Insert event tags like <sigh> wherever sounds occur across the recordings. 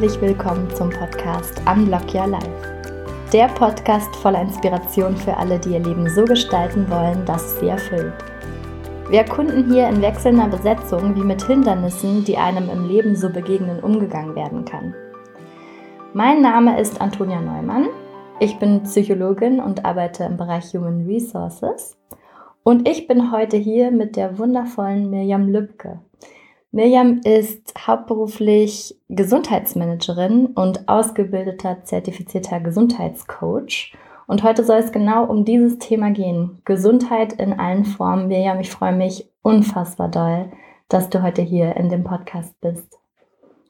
Herzlich willkommen zum Podcast Unlock Your Life. Der Podcast voller Inspiration für alle, die ihr Leben so gestalten wollen, dass es sie erfüllt. Wir erkunden hier in wechselnder Besetzung, wie mit Hindernissen, die einem im Leben so begegnen, umgegangen werden kann. Mein Name ist Antonia Neumann. Ich bin Psychologin und arbeite im Bereich Human Resources. Und ich bin heute hier mit der wundervollen Mirjam Lübke. Mirjam ist hauptberuflich Gesundheitsmanagerin und ausgebildeter zertifizierter Gesundheitscoach. Und heute soll es genau um dieses Thema gehen. Gesundheit in allen Formen. Mirjam, ich freue mich unfassbar doll, dass du heute hier in dem Podcast bist.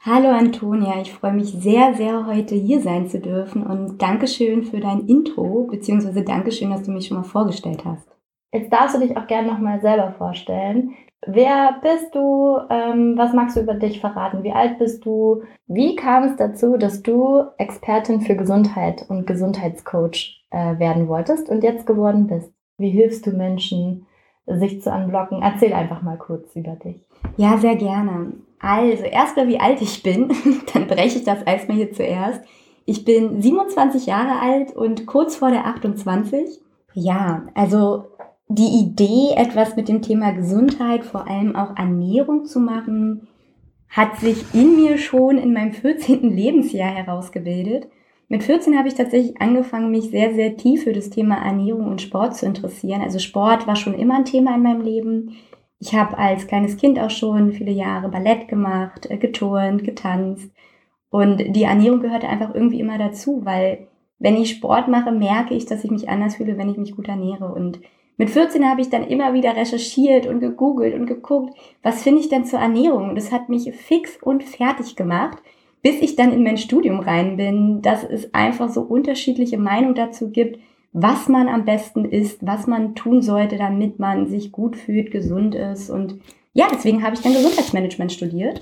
Hallo Antonia, ich freue mich sehr, sehr heute hier sein zu dürfen und Dankeschön für dein Intro, beziehungsweise Dankeschön, dass du mich schon mal vorgestellt hast. Jetzt darfst du dich auch gerne nochmal selber vorstellen. Wer bist du? Ähm, was magst du über dich verraten? Wie alt bist du? Wie kam es dazu, dass du Expertin für Gesundheit und Gesundheitscoach äh, werden wolltest und jetzt geworden bist? Wie hilfst du Menschen, sich zu anblocken? Erzähl einfach mal kurz über dich. Ja, sehr gerne. Also, erstmal wie alt ich bin, <laughs> dann breche ich das erstmal hier zuerst. Ich bin 27 Jahre alt und kurz vor der 28. Ja, also die Idee, etwas mit dem Thema Gesundheit, vor allem auch Ernährung zu machen, hat sich in mir schon in meinem 14. Lebensjahr herausgebildet. Mit 14 habe ich tatsächlich angefangen, mich sehr, sehr tief für das Thema Ernährung und Sport zu interessieren. Also Sport war schon immer ein Thema in meinem Leben. Ich habe als kleines Kind auch schon viele Jahre Ballett gemacht, äh, geturnt, getanzt. Und die Ernährung gehörte einfach irgendwie immer dazu, weil wenn ich Sport mache, merke ich, dass ich mich anders fühle, wenn ich mich gut ernähre. Und mit 14 habe ich dann immer wieder recherchiert und gegoogelt und geguckt, was finde ich denn zur Ernährung? Und das hat mich fix und fertig gemacht, bis ich dann in mein Studium rein bin, dass es einfach so unterschiedliche Meinungen dazu gibt, was man am besten isst, was man tun sollte, damit man sich gut fühlt, gesund ist. Und ja, deswegen habe ich dann Gesundheitsmanagement studiert.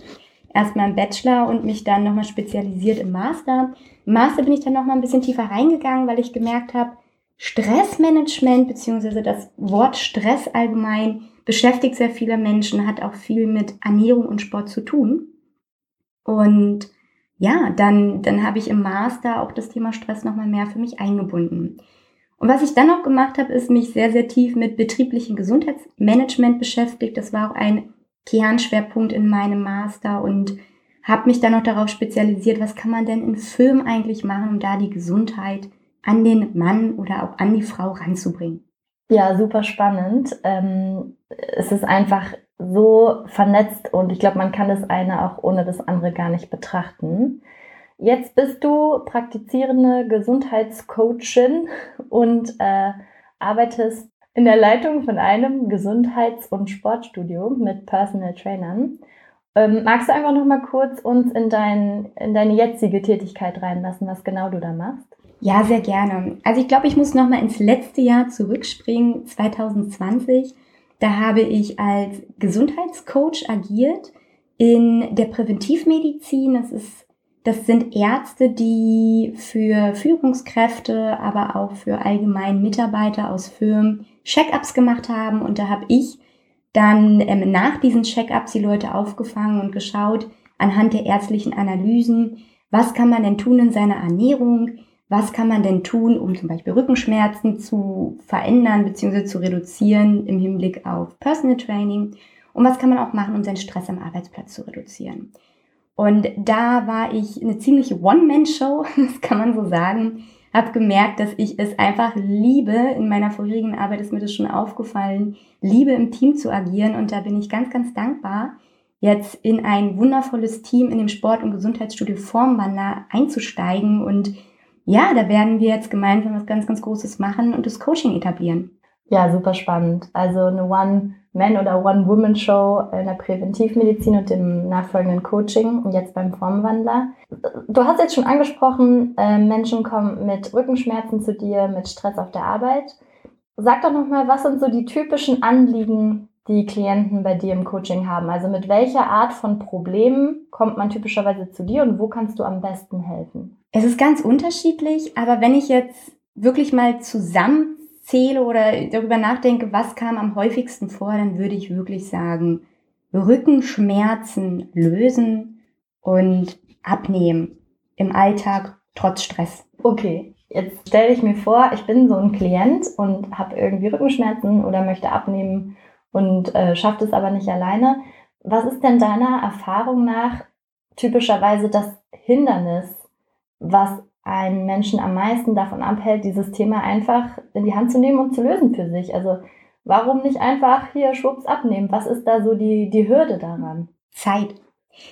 Erstmal im Bachelor und mich dann nochmal spezialisiert im Master. Im Master bin ich dann nochmal ein bisschen tiefer reingegangen, weil ich gemerkt habe, Stressmanagement beziehungsweise das Wort Stress allgemein beschäftigt sehr viele Menschen, hat auch viel mit Ernährung und Sport zu tun. Und ja, dann, dann habe ich im Master auch das Thema Stress nochmal mehr für mich eingebunden. Und was ich dann noch gemacht habe, ist mich sehr, sehr tief mit betrieblichem Gesundheitsmanagement beschäftigt. Das war auch ein Kernschwerpunkt in meinem Master und habe mich dann noch darauf spezialisiert, was kann man denn in Firmen eigentlich machen, um da die Gesundheit an den Mann oder auch an die Frau ranzubringen. Ja, super spannend. Ähm, es ist einfach so vernetzt und ich glaube, man kann das eine auch ohne das andere gar nicht betrachten. Jetzt bist du praktizierende Gesundheitscoachin und äh, arbeitest in der Leitung von einem Gesundheits- und Sportstudio mit Personal Trainern. Ähm, magst du einfach noch mal kurz uns in, dein, in deine jetzige Tätigkeit reinlassen, was genau du da machst? Ja, sehr gerne. Also ich glaube, ich muss noch mal ins letzte Jahr zurückspringen, 2020. Da habe ich als Gesundheitscoach agiert in der Präventivmedizin. Das ist das sind Ärzte, die für Führungskräfte, aber auch für allgemein Mitarbeiter aus Firmen Check-ups gemacht haben. Und da habe ich dann ähm, nach diesen Check-ups die Leute aufgefangen und geschaut anhand der ärztlichen Analysen, was kann man denn tun in seiner Ernährung, was kann man denn tun, um zum Beispiel Rückenschmerzen zu verändern bzw. zu reduzieren im Hinblick auf Personal Training und was kann man auch machen, um seinen Stress am Arbeitsplatz zu reduzieren. Und da war ich eine ziemliche One-Man-Show, <laughs> das kann man so sagen. Hab gemerkt, dass ich es einfach liebe, in meiner vorherigen Arbeit ist mir das schon aufgefallen, liebe im Team zu agieren und da bin ich ganz, ganz dankbar, jetzt in ein wundervolles Team in dem Sport- und Gesundheitsstudio Formwandler einzusteigen und ja, da werden wir jetzt gemeinsam was ganz, ganz Großes machen und das Coaching etablieren. Ja, super spannend. Also eine One-Man- oder One-Woman-Show in der Präventivmedizin und dem nachfolgenden Coaching und jetzt beim Formwandler. Du hast jetzt schon angesprochen, äh, Menschen kommen mit Rückenschmerzen zu dir, mit Stress auf der Arbeit. Sag doch nochmal, was sind so die typischen Anliegen, die Klienten bei dir im Coaching haben? Also mit welcher Art von Problemen kommt man typischerweise zu dir und wo kannst du am besten helfen? Es ist ganz unterschiedlich, aber wenn ich jetzt wirklich mal zusammenzähle oder darüber nachdenke, was kam am häufigsten vor, dann würde ich wirklich sagen, Rückenschmerzen lösen, und abnehmen im Alltag trotz Stress. Okay, jetzt stelle ich mir vor, ich bin so ein Klient und habe irgendwie Rückenschmerzen oder möchte abnehmen und äh, schafft es aber nicht alleine. Was ist denn deiner Erfahrung nach typischerweise das Hindernis, was einen Menschen am meisten davon abhält, dieses Thema einfach in die Hand zu nehmen und zu lösen für sich? Also warum nicht einfach hier schwupps abnehmen? Was ist da so die, die Hürde daran? Zeit.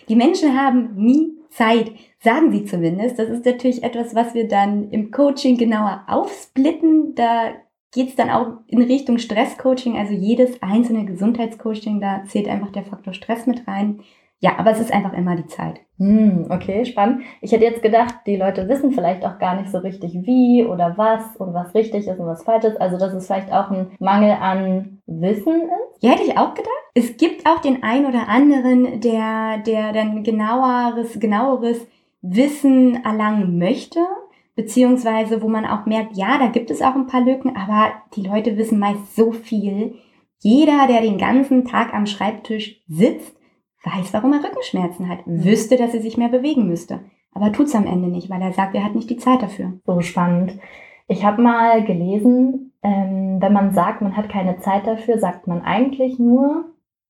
Die Menschen haben nie Zeit, sagen sie zumindest. Das ist natürlich etwas, was wir dann im Coaching genauer aufsplitten. Da geht es dann auch in Richtung Stresscoaching. Also jedes einzelne Gesundheitscoaching, da zählt einfach der Faktor Stress mit rein. Ja, aber es ist einfach immer die Zeit. Hm, okay, spannend. Ich hätte jetzt gedacht, die Leute wissen vielleicht auch gar nicht so richtig wie oder was und was richtig ist und was falsch ist. Also, dass es vielleicht auch ein Mangel an Wissen ist. Ja, hätte ich auch gedacht. Es gibt auch den einen oder anderen, der, der dann genaueres, genaueres Wissen erlangen möchte. Beziehungsweise, wo man auch merkt, ja, da gibt es auch ein paar Lücken, aber die Leute wissen meist so viel. Jeder, der den ganzen Tag am Schreibtisch sitzt, weiß, warum er Rückenschmerzen hat, mhm. wüsste, dass er sich mehr bewegen müsste. Aber tut's am Ende nicht, weil er sagt, er hat nicht die Zeit dafür. So spannend. Ich habe mal gelesen, ähm, wenn man sagt, man hat keine Zeit dafür, sagt man eigentlich nur,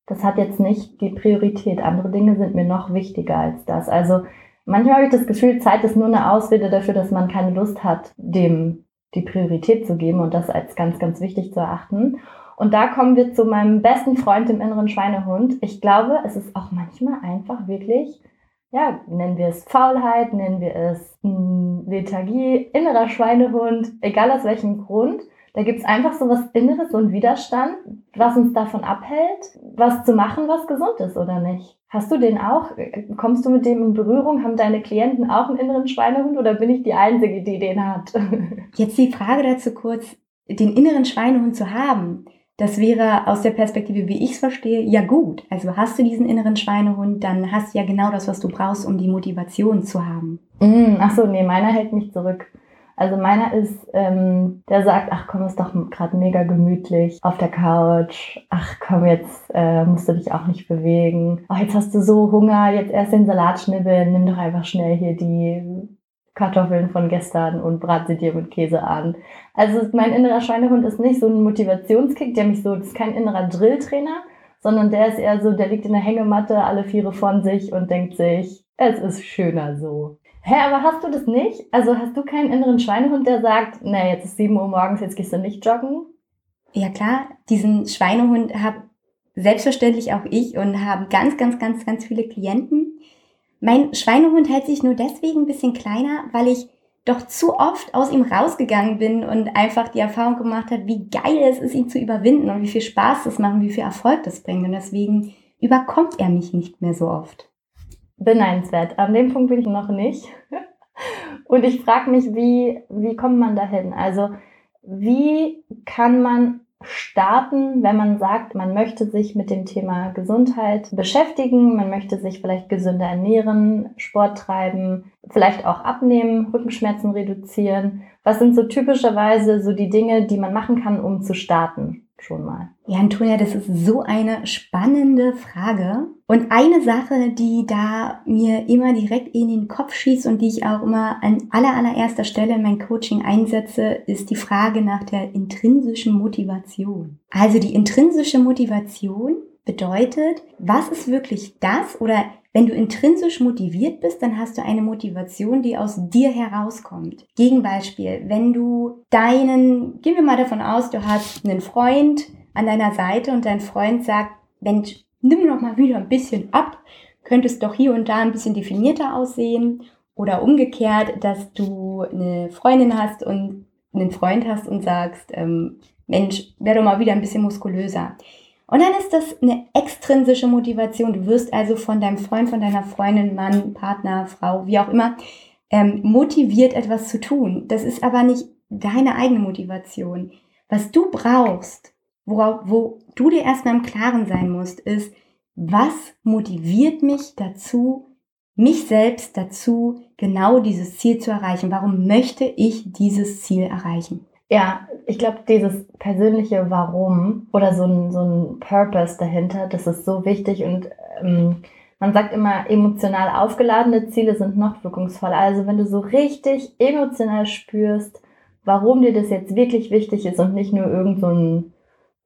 das hat jetzt nicht die Priorität. Andere Dinge sind mir noch wichtiger als das. Also manchmal habe ich das Gefühl, Zeit ist nur eine Ausrede dafür, dass man keine Lust hat, dem die Priorität zu geben und das als ganz, ganz wichtig zu erachten. Und da kommen wir zu meinem besten Freund im inneren Schweinehund. Ich glaube, es ist auch manchmal einfach wirklich, ja, nennen wir es Faulheit, nennen wir es mh, hm, Lethargie, innerer Schweinehund, egal aus welchem Grund. Da gibt es einfach so was Inneres und Widerstand, was uns davon abhält, was zu machen, was gesund ist oder nicht. Hast du den auch? Kommst du mit dem in Berührung? Haben deine Klienten auch einen inneren Schweinehund oder bin ich die Einzige, die den hat? <laughs> Jetzt die Frage dazu kurz, den inneren Schweinehund zu haben. Das wäre aus der Perspektive, wie ich es verstehe, ja gut. Also hast du diesen inneren Schweinehund, dann hast du ja genau das, was du brauchst, um die Motivation zu haben. Mm, ach so, nee, meiner hält mich zurück. Also meiner ist, ähm, der sagt, ach komm, ist doch gerade mega gemütlich auf der Couch. Ach komm, jetzt äh, musst du dich auch nicht bewegen. Ach, jetzt hast du so Hunger, jetzt erst den Salat schnibbeln, nimm doch einfach schnell hier die Kartoffeln von gestern und brat sie dir mit Käse an. Also mein innerer Schweinehund ist nicht so ein Motivationskick, der mich so, das ist kein innerer Drilltrainer, sondern der ist eher so, der liegt in der Hängematte, alle Viere von sich und denkt sich, es ist schöner so. Hä, aber hast du das nicht? Also hast du keinen inneren Schweinehund, der sagt, nee, jetzt ist 7 Uhr morgens, jetzt gehst du nicht joggen? Ja klar, diesen Schweinehund habe selbstverständlich auch ich und haben ganz, ganz, ganz, ganz viele Klienten. Mein Schweinehund hält sich nur deswegen ein bisschen kleiner, weil ich doch zu oft aus ihm rausgegangen bin und einfach die Erfahrung gemacht hat, wie geil es ist, ihn zu überwinden und wie viel Spaß das macht und wie viel Erfolg das bringt. Und deswegen überkommt er mich nicht mehr so oft. Beneidenswert. An dem Punkt bin ich noch nicht. <laughs> Und ich frage mich, wie, wie kommt man dahin? Also, wie kann man starten, wenn man sagt, man möchte sich mit dem Thema Gesundheit beschäftigen, man möchte sich vielleicht gesünder ernähren, Sport treiben, vielleicht auch abnehmen, Rückenschmerzen reduzieren. Was sind so typischerweise so die Dinge, die man machen kann, um zu starten? Schon mal. Ja, Antonia, das ist so eine spannende Frage. Und eine Sache, die da mir immer direkt in den Kopf schießt und die ich auch immer an aller, allererster Stelle in mein Coaching einsetze, ist die Frage nach der intrinsischen Motivation. Also die intrinsische Motivation bedeutet, was ist wirklich das oder wenn du intrinsisch motiviert bist, dann hast du eine Motivation, die aus dir herauskommt. Gegenbeispiel, wenn du deinen, gehen wir mal davon aus, du hast einen Freund an deiner Seite und dein Freund sagt, Mensch, nimm noch mal wieder ein bisschen ab, könntest doch hier und da ein bisschen definierter aussehen oder umgekehrt, dass du eine Freundin hast und einen Freund hast und sagst, ähm, Mensch, werde doch mal wieder ein bisschen muskulöser. Und dann ist das eine extrinsische Motivation. Du wirst also von deinem Freund, von deiner Freundin, Mann, Partner, Frau, wie auch immer, ähm, motiviert, etwas zu tun. Das ist aber nicht deine eigene Motivation. Was du brauchst, worauf, wo du dir erstmal im Klaren sein musst, ist, was motiviert mich dazu, mich selbst dazu, genau dieses Ziel zu erreichen? Warum möchte ich dieses Ziel erreichen? Ja, ich glaube, dieses persönliche Warum oder so ein, so ein Purpose dahinter, das ist so wichtig und ähm, man sagt immer, emotional aufgeladene Ziele sind noch wirkungsvoller. Also wenn du so richtig emotional spürst, warum dir das jetzt wirklich wichtig ist und nicht nur irgend so ein,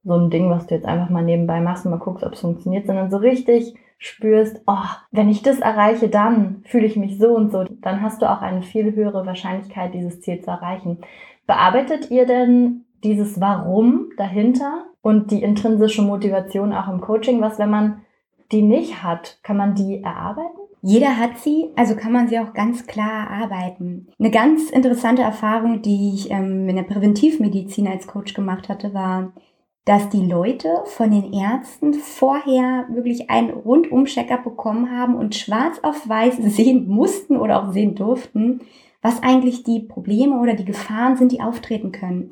so ein Ding, was du jetzt einfach mal nebenbei machst und mal guckst, ob es funktioniert, sondern so richtig spürst, oh, wenn ich das erreiche, dann fühle ich mich so und so, dann hast du auch eine viel höhere Wahrscheinlichkeit, dieses Ziel zu erreichen. Bearbeitet ihr denn dieses Warum dahinter und die intrinsische Motivation auch im Coaching? Was, wenn man die nicht hat, kann man die erarbeiten? Jeder hat sie, also kann man sie auch ganz klar erarbeiten. Eine ganz interessante Erfahrung, die ich ähm, in der Präventivmedizin als Coach gemacht hatte, war, dass die Leute von den Ärzten vorher wirklich einen Rundum-Check-up bekommen haben und schwarz auf weiß sehen mussten oder auch sehen durften, was eigentlich die Probleme oder die Gefahren sind, die auftreten können.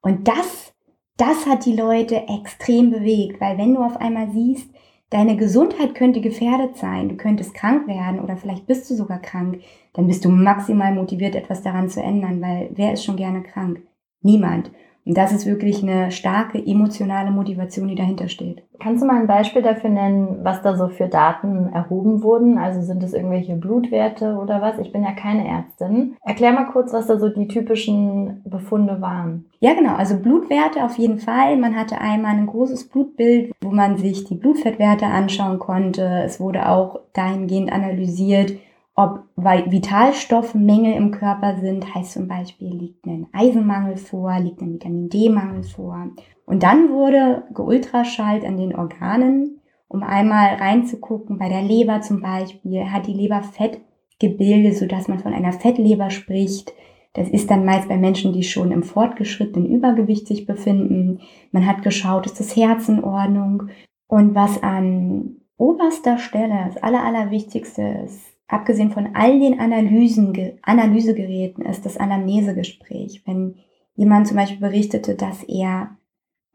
Und das, das hat die Leute extrem bewegt, weil wenn du auf einmal siehst, deine Gesundheit könnte gefährdet sein, du könntest krank werden oder vielleicht bist du sogar krank, dann bist du maximal motiviert, etwas daran zu ändern, weil wer ist schon gerne krank? Niemand. Und das ist wirklich eine starke emotionale Motivation, die dahinter steht. Kannst du mal ein Beispiel dafür nennen, was da so für Daten erhoben wurden? Also sind es irgendwelche Blutwerte oder was? Ich bin ja keine Ärztin. Erklär mal kurz, was da so die typischen Befunde waren. Ja, genau. Also Blutwerte auf jeden Fall. Man hatte einmal ein großes Blutbild, wo man sich die Blutfettwerte anschauen konnte. Es wurde auch dahingehend analysiert, ob Vitalstoffmängel im Körper sind, heißt zum Beispiel, liegt ein Eisenmangel vor, liegt ein Vitamin D-Mangel vor. Und dann wurde geultraschallt an den Organen, um einmal reinzugucken, bei der Leber zum Beispiel, hat die Leber Fett gebildet, sodass man von einer Fettleber spricht. Das ist dann meist bei Menschen, die schon im fortgeschrittenen Übergewicht sich befinden. Man hat geschaut, ist das Herz in Ordnung? Und was an oberster Stelle das Aller, Allerwichtigste ist, abgesehen von all den Analysen, Analysegeräten ist das Anamnesegespräch. Wenn jemand zum Beispiel berichtete, dass er,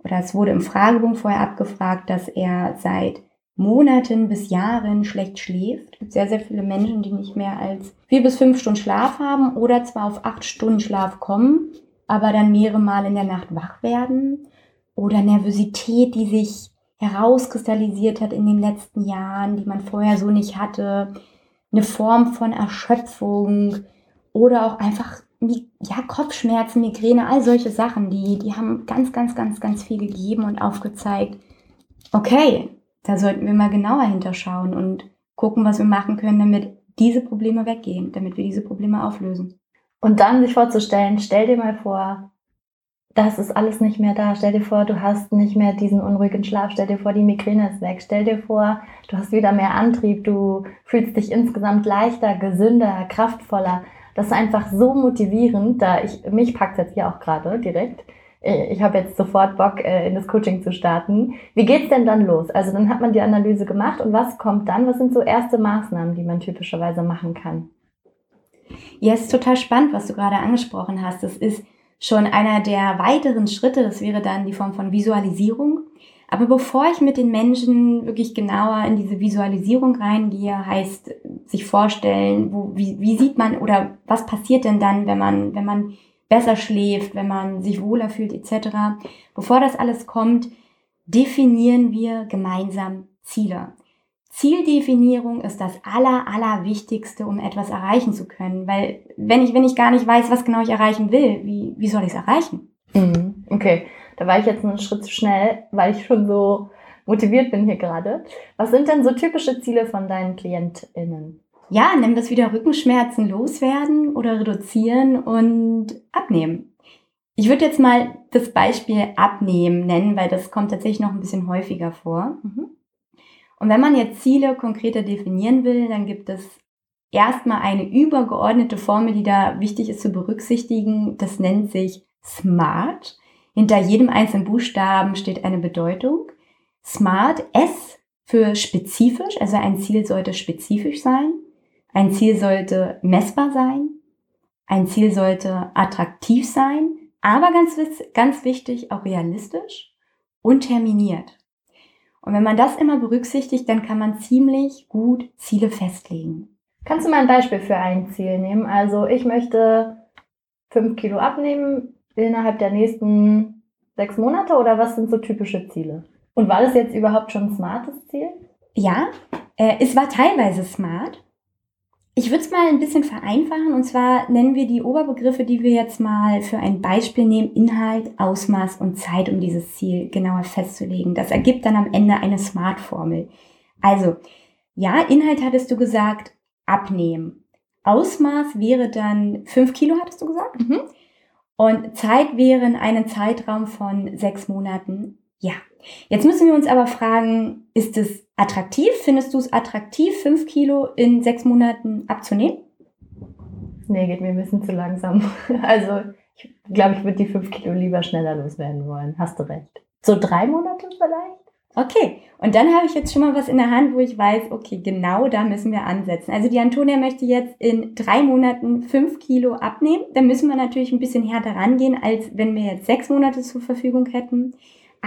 oder es wurde im Fragebogen vorher abgefragt, dass er seit Monaten bis Jahren schlecht schläft. Es gibt sehr, sehr viele Menschen, die nicht mehr als vier bis fünf Stunden Schlaf haben oder zwar auf acht Stunden Schlaf kommen, aber dann mehrere Mal in der Nacht wach werden. Oder Nervosität, die sich herauskristallisiert hat in den letzten Jahren, die man vorher so nicht hatte eine Form von Erschöpfung oder auch einfach ja, Kopfschmerzen, Migräne, all solche Sachen, die, die haben ganz, ganz, ganz, ganz viel gegeben und aufgezeigt, okay, da sollten wir mal genauer hinterschauen und gucken, was wir machen können, damit diese Probleme weggehen, damit wir diese Probleme auflösen. Und dann sich vorzustellen, stell dir mal vor, das ist alles nicht mehr da. Stell dir vor, du hast nicht mehr diesen unruhigen Schlaf. Stell dir vor, die Migräne ist weg. Stell dir vor, du hast wieder mehr Antrieb. Du fühlst dich insgesamt leichter, gesünder, kraftvoller. Das ist einfach so motivierend. Da ich, mich packt jetzt hier auch gerade direkt. Ich habe jetzt sofort Bock, äh, in das Coaching zu starten. Wie geht's denn dann los? Also dann hat man die Analyse gemacht und was kommt dann? Was sind so erste Maßnahmen, die man typischerweise machen kann? Ja, es ist total spannend, was du gerade angesprochen hast. Das ist schon einer der weiteren Schritte. Das wäre dann die Form von Visualisierung. Aber bevor ich mit den Menschen wirklich genauer in diese Visualisierung reingehe, heißt sich vorstellen, wo, wie, wie sieht man oder was passiert denn dann, wenn man, wenn man besser schläft, wenn man sich wohler fühlt etc. Bevor das alles kommt, definieren wir gemeinsam Ziele. Zieldefinierung ist das aller, aller Wichtigste, um etwas erreichen zu können. Weil wenn ich, wenn ich gar nicht weiß, was genau ich erreichen will, wie, wie soll ich es erreichen? Mhm. Okay, da war ich jetzt einen Schritt zu schnell, weil ich schon so motiviert bin hier gerade. Was sind denn so typische Ziele von deinen KlientInnen? Ja, nimm das wieder Rückenschmerzen loswerden oder reduzieren und abnehmen. Ich würde jetzt mal das Beispiel abnehmen nennen, weil das kommt tatsächlich noch ein bisschen häufiger vor. Mhm. Und wenn man jetzt Ziele konkreter definieren will, dann gibt es erstmal eine übergeordnete Formel, die da wichtig ist zu berücksichtigen. Das nennt sich SMART. Hinter jedem einzelnen Buchstaben steht eine Bedeutung. SMART, S für spezifisch, also ein Ziel sollte spezifisch sein. Ein Ziel sollte messbar sein. Ein Ziel sollte attraktiv sein, aber ganz, ganz wichtig, auch realistisch und terminiert. Und wenn man das immer berücksichtigt, dann kann man ziemlich gut Ziele festlegen. Kannst du mal ein Beispiel für ein Ziel nehmen? Also ich möchte fünf Kilo abnehmen innerhalb der nächsten sechs Monate oder was sind so typische Ziele? Und war das jetzt überhaupt schon ein smartes Ziel? Ja, Äh, es war teilweise smart. Ich würde es mal ein bisschen vereinfachen und zwar nennen wir die Oberbegriffe, die wir jetzt mal für ein Beispiel nehmen, Inhalt, Ausmaß und Zeit, um dieses Ziel genauer festzulegen. Das ergibt dann am Ende eine Smart-Formel. Also, ja, Inhalt hattest du gesagt, abnehmen. Ausmaß wäre dann fünf Kilo, hattest du gesagt? Mhm. Und Zeit wäre in einem Zeitraum von sechs Monaten. Ja. Jetzt müssen wir uns aber fragen, ist es attraktiv? Findest du es attraktiv, fünf Kilo in sechs Monaten abzunehmen? Nee, geht mir ein bisschen zu langsam. <laughs> Also, ich glaube, ich würde die fünf Kilo lieber schneller loswerden wollen. Hast du recht. So drei Monate vielleicht? Okay, und dann habe ich jetzt schon mal was in der Hand, wo ich weiß, okay, genau da müssen wir ansetzen. Also die Antonia möchte jetzt in drei Monaten fünf Kilo abnehmen. Da müssen wir natürlich ein bisschen härter rangehen, als wenn wir jetzt sechs Monate zur Verfügung hätten.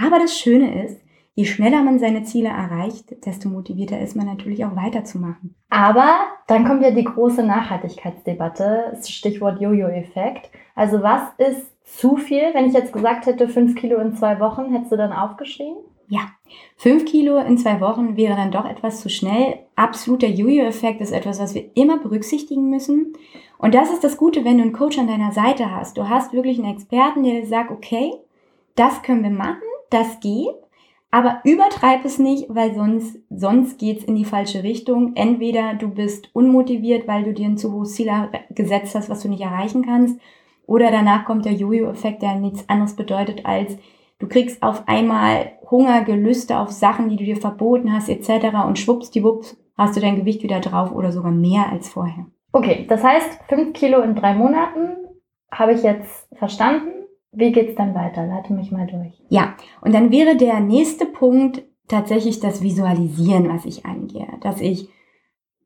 Aber das Schöne ist, je schneller man seine Ziele erreicht, desto motivierter ist man natürlich auch weiterzumachen. Aber dann kommt ja die große Nachhaltigkeitsdebatte, Stichwort Jojo-Effekt. Also was ist zu viel? Wenn ich jetzt gesagt hätte, fünf Kilo in zwei Wochen, hättest du dann aufgeschrieben? Ja, fünf Kilo in zwei Wochen wäre dann doch etwas zu schnell. Absoluter Jojo-Effekt ist etwas, was wir immer berücksichtigen müssen. Und das ist das Gute, wenn du einen Coach an deiner Seite hast. Du hast wirklich einen Experten, der dir sagt, okay, das können wir machen, das geht, aber übertreib es nicht, weil sonst, sonst geht's in die falsche Richtung. Entweder du bist unmotiviert, weil du dir ein zu hohes Ziel gesetzt hast, was du nicht erreichen kannst, oder danach kommt der Jojo-Effekt, der nichts anderes bedeutet als, Du kriegst auf einmal Hunger, Gelüste auf Sachen, die du dir verboten hast, etc. Und schwuppsdiwupps hast du dein Gewicht wieder drauf oder sogar mehr als vorher. Okay, das heißt, fünf Kilo in drei Monaten habe ich jetzt verstanden. Wie geht's dann weiter? Leite mich mal durch. Ja, und dann wäre der nächste Punkt tatsächlich das Visualisieren, was ich angehe. Dass ich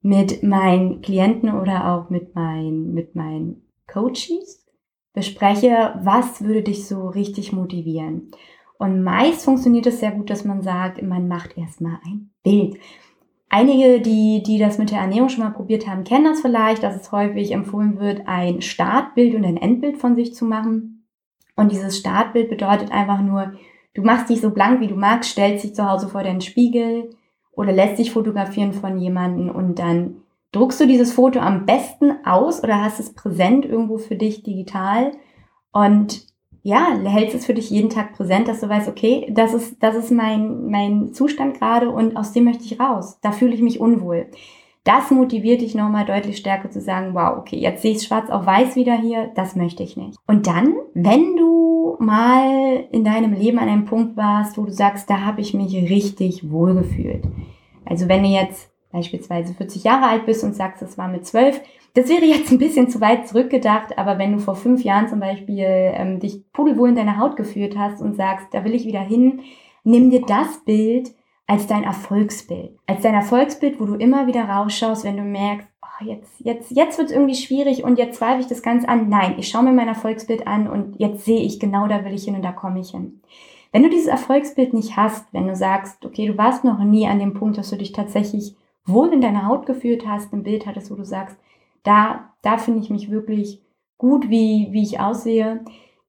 mit meinen Klienten oder auch mit meinen, mit meinen Coaches bespreche, was würde dich so richtig motivieren. Und meist funktioniert es sehr gut, dass man sagt, man macht erstmal ein Bild. Einige, die, die das mit der Ernährung schon mal probiert haben, kennen das vielleicht, dass es häufig empfohlen wird, ein Startbild und ein Endbild von sich zu machen. Und dieses Startbild bedeutet einfach nur, du machst dich so blank, wie du magst, stellst dich zu Hause vor deinen Spiegel oder lässt dich fotografieren von jemandem und dann druckst du dieses Foto am besten aus oder hast es präsent irgendwo für dich digital und ja, hältst es für dich jeden Tag präsent, dass du weißt, okay, das ist, das ist mein, mein Zustand gerade und aus dem möchte ich raus. Da fühle ich mich unwohl. Das motiviert dich nochmal deutlich stärker zu sagen, wow, okay, jetzt sehe ich schwarz auf weiß wieder hier, das möchte ich nicht. Und dann, wenn du mal in deinem Leben an einem Punkt warst, wo du sagst, da habe ich mich richtig wohl gefühlt. Also wenn du jetzt beispielsweise 40 Jahre alt bist und sagst, es war mit 12, das wäre jetzt ein bisschen zu weit zurückgedacht, aber wenn du vor fünf Jahren zum Beispiel ähm, dich pudelwohl in deiner Haut geführt hast und sagst, da will ich wieder hin, nimm dir das Bild als dein Erfolgsbild. Als dein Erfolgsbild, wo du immer wieder rausschaust, wenn du merkst, oh, jetzt, jetzt, jetzt wird es irgendwie schwierig und jetzt zweifle ich das Ganze an. Nein, ich schaue mir mein Erfolgsbild an und jetzt sehe ich, genau da will ich hin und da komme ich hin. Wenn du dieses Erfolgsbild nicht hast, wenn du sagst, okay, du warst noch nie an dem Punkt, dass du dich tatsächlich wohl in deiner Haut geführt hast, ein Bild hattest, wo du sagst, da, da finde ich mich wirklich gut, wie, wie ich aussehe,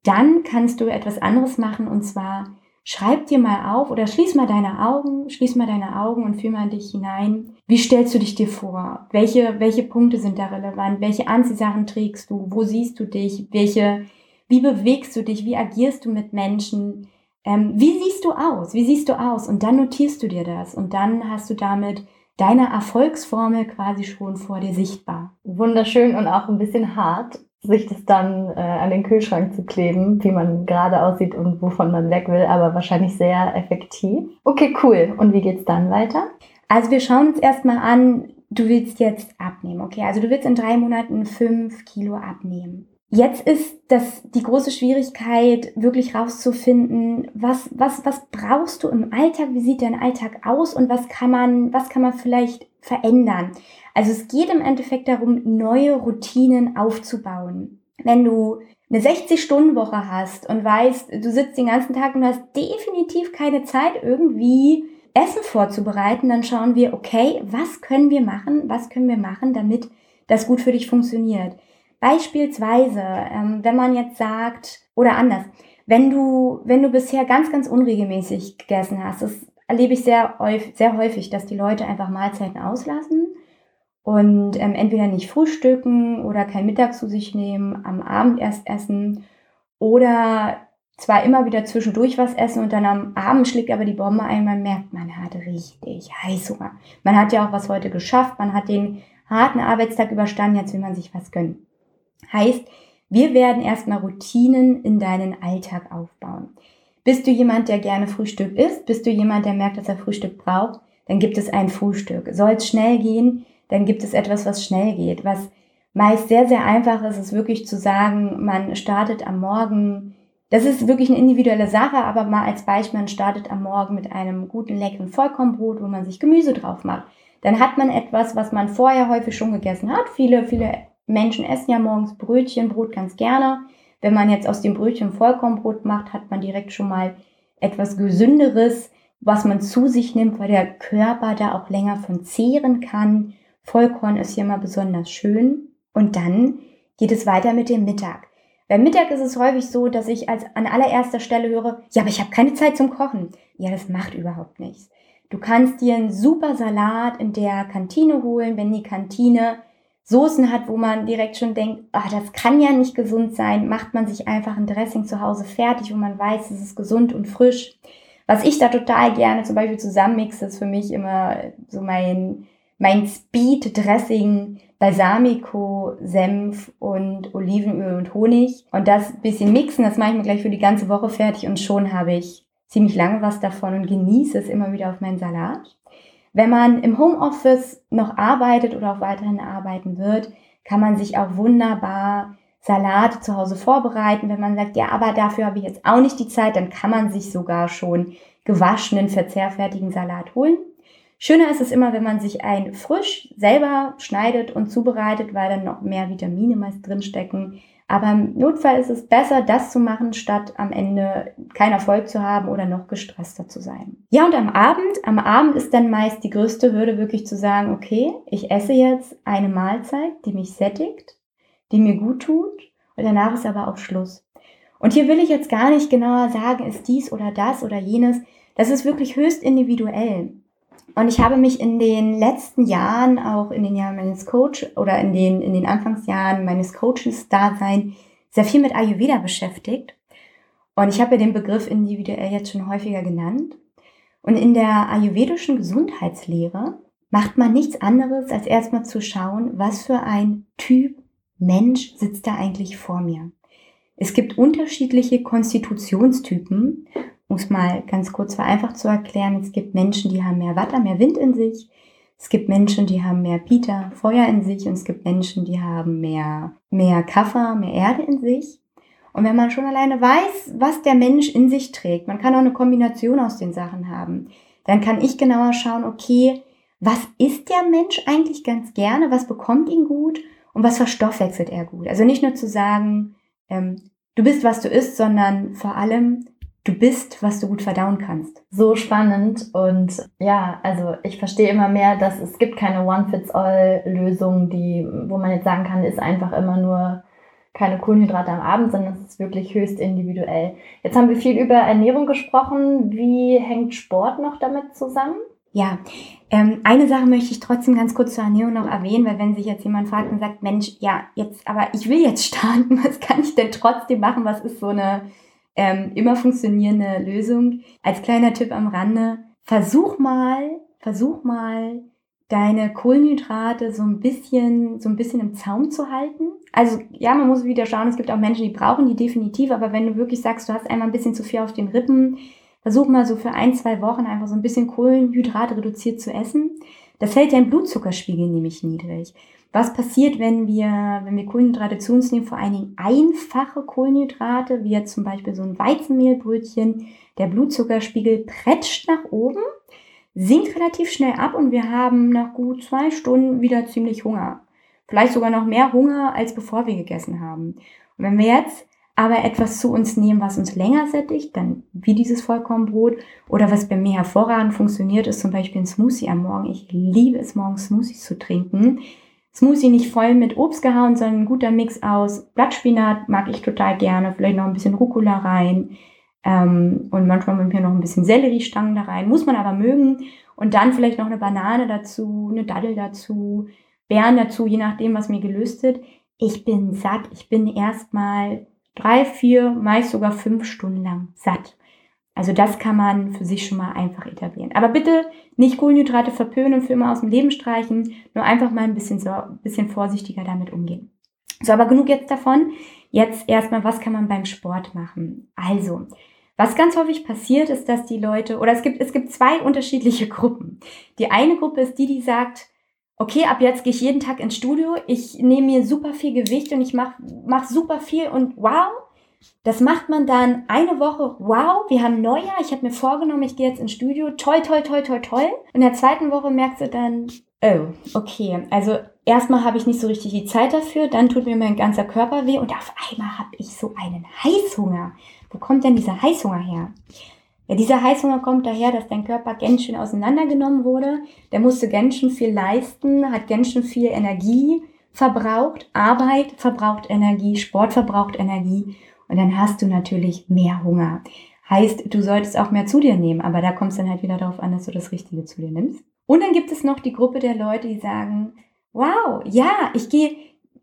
dann kannst du etwas anderes machen und zwar schreib dir mal auf oder schließ mal deine Augen, schließ mal deine Augen und fühl mal dich hinein. Wie stellst du dich dir vor? Welche, welche Punkte sind da relevant? Welche Anziehsachen trägst du? Wo siehst du dich? Welche, wie bewegst du dich? Wie agierst du mit Menschen? Ähm, wie siehst du aus? Wie siehst du aus? Und dann notierst du dir das und dann hast du damit deine Erfolgsformel quasi schon vor dir sichtbar. Wunderschön und auch ein bisschen hart, sich das dann äh, an den Kühlschrank zu kleben, wie man gerade aussieht und wovon man weg will, aber wahrscheinlich sehr effektiv. Okay, cool. Und wie geht's dann weiter? Also wir schauen uns erstmal an, du willst jetzt abnehmen, okay? Also du willst in drei Monaten fünf Kilo abnehmen. Jetzt ist das die große Schwierigkeit, wirklich rauszufinden, was, was, was brauchst du im Alltag, wie sieht dein Alltag aus und was kann man, was kann man vielleicht verändern. Also es geht im Endeffekt darum, neue Routinen aufzubauen. Wenn du eine 60-Stunden-Woche hast und weißt, du sitzt den ganzen Tag und hast definitiv keine Zeit, irgendwie Essen vorzubereiten, dann schauen wir, okay, was können wir machen, was können wir machen, damit das gut für dich funktioniert. Beispielsweise, ähm, wenn man jetzt sagt, oder anders, wenn du, wenn du bisher ganz, ganz unregelmäßig gegessen hast, es erlebe ich sehr, sehr häufig, dass die Leute einfach Mahlzeiten auslassen und ähm, entweder nicht frühstücken oder kein Mittag zu sich nehmen, am Abend erst essen oder zwar immer wieder zwischendurch was essen und dann am Abend schlägt aber die Bombe ein, man merkt, man hat richtig Heißhunger. Man hat ja auch was heute geschafft, man hat den harten Arbeitstag überstanden, jetzt will man sich was gönnen. Heißt, wir werden erstmal Routinen in deinen Alltag aufbauen. Bist du jemand, der gerne Frühstück isst? Bist du jemand, der merkt, dass er Frühstück braucht? Dann gibt es ein Frühstück. Soll es schnell gehen? Dann gibt es etwas, was schnell geht. Was meist sehr, sehr einfach ist, ist wirklich zu sagen, man startet am Morgen. Das ist wirklich eine individuelle Sache, aber mal als Beispiel, man startet am Morgen mit einem guten, leckeren Vollkornbrot, wo man sich Gemüse drauf macht. Dann hat man etwas, was man vorher häufig schon gegessen hat. Viele, viele Menschen essen ja morgens Brötchen, Brot ganz gerne. Wenn man jetzt aus dem Brötchen Vollkornbrot macht, hat man direkt schon mal etwas Gesünderes, was man zu sich nimmt, weil der Körper da auch länger von zehren kann. Vollkorn ist hier mal besonders schön. Und dann geht es weiter mit dem Mittag. Beim Mittag ist es häufig so, dass ich als an allererster Stelle höre, ja, aber ich habe keine Zeit zum Kochen. Ja, das macht überhaupt nichts. Du kannst dir einen super Salat in der Kantine holen, wenn die Kantine Soßen hat, wo man direkt schon denkt, ah, das kann ja nicht gesund sein, macht man sich einfach ein Dressing zu Hause fertig, wo man weiß, es ist gesund und frisch. Was ich da total gerne zum Beispiel zusammenmixe, ist für mich immer so mein, mein Speed-Dressing, Balsamico, Senf und Olivenöl und Honig. Und das bisschen mixen, das mache ich mir gleich für die ganze Woche fertig und schon habe ich ziemlich lange was davon und genieße es immer wieder auf meinen Salat. Wenn man im Homeoffice noch arbeitet oder auch weiterhin arbeiten wird, kann man sich auch wunderbar Salate zu Hause vorbereiten. Wenn man sagt, ja, aber dafür habe ich jetzt auch nicht die Zeit, dann kann man sich sogar schon gewaschenen, verzehrfertigen Salat holen. Schöner ist es immer, wenn man sich ein frisch selber schneidet und zubereitet, weil dann noch mehr Vitamine meist drinstecken. Aber im Notfall ist es besser, das zu machen, statt am Ende keinen Erfolg zu haben oder noch gestresster zu sein. Ja, und am Abend, am Abend ist dann meist die größte Hürde wirklich zu sagen, okay, ich esse jetzt eine Mahlzeit, die mich sättigt, die mir gut tut und danach ist aber auch Schluss. Und hier will ich jetzt gar nicht genauer sagen, ist dies oder das oder jenes. Das ist wirklich höchst individuell. Und ich habe mich in den letzten Jahren, auch in den Jahren meines Coach oder in den, in den Anfangsjahren meines Coaches-Dasein, sehr viel mit Ayurveda beschäftigt. Und ich habe ja den Begriff individuell jetzt schon häufiger genannt. Und in der ayurvedischen Gesundheitslehre macht man nichts anderes, als erstmal zu schauen, was für ein Typ Mensch sitzt da eigentlich vor mir. Es gibt unterschiedliche Konstitutionstypen um es mal ganz kurz vereinfacht zu erklären, es gibt Menschen, die haben mehr Watter, mehr Wind in sich. Es gibt Menschen, die haben mehr Pita, Feuer in sich. Und es gibt Menschen, die haben mehr, mehr Kaffer, mehr Erde in sich. Und wenn man schon alleine weiß, was der Mensch in sich trägt, man kann auch eine Kombination aus den Sachen haben, dann kann ich genauer schauen, okay, was isst der Mensch eigentlich ganz gerne, was bekommt ihn gut und was verstoffwechselt er gut. Also nicht nur zu sagen, ähm, du bist, was du isst, sondern vor allem, du bist, was du gut verdauen kannst. So spannend und ja, also ich verstehe immer mehr, dass es gibt keine One-Fits-All-Lösung, die, wo man jetzt sagen kann, ist einfach immer nur keine Kohlenhydrate am Abend, sondern es ist wirklich höchst individuell. Jetzt haben wir viel über Ernährung gesprochen. Wie hängt Sport noch damit zusammen? Ja, ähm, eine Sache möchte ich trotzdem ganz kurz zur Ernährung noch erwähnen, weil wenn sich jetzt jemand fragt und sagt, Mensch, ja, jetzt, aber ich will jetzt starten, <laughs> was kann ich denn trotzdem machen? Was ist so eine ähm, immer funktionierende Lösung. Als kleiner Tipp am Rande, versuch mal, versuch mal, deine Kohlenhydrate so ein bisschen, so ein bisschen im Zaum zu halten. Also ja, man muss wieder schauen, es gibt auch Menschen, die brauchen die definitiv, aber wenn du wirklich sagst, du hast einmal ein bisschen zu viel auf den Rippen, versuch mal so für ein, zwei Wochen einfach so ein bisschen Kohlenhydrate reduziert zu essen. Das hält dein Blutzuckerspiegel nämlich niedrig. Was passiert, wenn wir, wenn wir Kohlenhydrate zu uns nehmen, vor allen Dingen einfache Kohlenhydrate, wie jetzt zum Beispiel so ein Weizenmehlbrötchen, der Blutzuckerspiegel pretscht nach oben, sinkt relativ schnell ab und wir haben nach gut zwei Stunden wieder ziemlich Hunger. Vielleicht sogar noch mehr Hunger, als bevor wir gegessen haben. Und wenn wir jetzt aber etwas zu uns nehmen, was uns länger sättigt, dann wie dieses Vollkornbrot oder was bei mir hervorragend funktioniert, ist zum Beispiel ein Smoothie am Morgen. Ich liebe es, morgens Smoothies zu trinken Smoothie nicht voll mit Obst gehauen, sondern ein guter Mix aus Blattspinat mag ich total gerne, vielleicht noch ein bisschen Rucola rein, Ähm, und manchmal mit mir noch ein bisschen Selleriestangen da rein. Muss man aber mögen. Und dann vielleicht noch eine Banane dazu, eine Daddel dazu, Beeren dazu, je nachdem, was mir gelüstet. Ich bin satt. Ich bin erstmal drei, vier, meist sogar fünf Stunden lang satt. Also das kann man für sich schon mal einfach etablieren. Aber bitte nicht Kohlenhydrate verpönen und für immer aus dem Leben streichen, nur einfach mal ein bisschen, so, ein bisschen vorsichtiger damit umgehen. So, aber genug jetzt davon. Jetzt erstmal, was kann man beim Sport machen? Also, was ganz häufig passiert, ist, dass die Leute, oder es gibt, es gibt zwei unterschiedliche Gruppen. Die eine Gruppe ist die, die sagt, okay, ab jetzt gehe ich jeden Tag ins Studio, ich nehme mir super viel Gewicht und ich mache mach super viel und wow, das macht man dann eine Woche, wow, wir haben Neujahr, ich habe mir vorgenommen, ich gehe jetzt ins Studio, toll, toll, toll, toll, toll. Und in der zweiten Woche merkst du dann, oh, okay, also erstmal habe ich nicht so richtig die Zeit dafür, dann tut mir mein ganzer Körper weh und auf einmal habe ich so einen Heißhunger. Wo kommt denn dieser Heißhunger her? Ja, dieser Heißhunger kommt daher, dass dein Körper ganz schön auseinandergenommen wurde. Der musste ganz schön viel leisten, hat ganz schön viel Energie verbraucht. Arbeit verbraucht Energie, Sport verbraucht Energie. Und dann hast du natürlich mehr Hunger. Heißt, du solltest auch mehr zu dir nehmen, aber da kommt es dann halt wieder darauf an, dass du das Richtige zu dir nimmst. Und dann gibt es noch die Gruppe der Leute, die sagen, wow, ja, ich gehe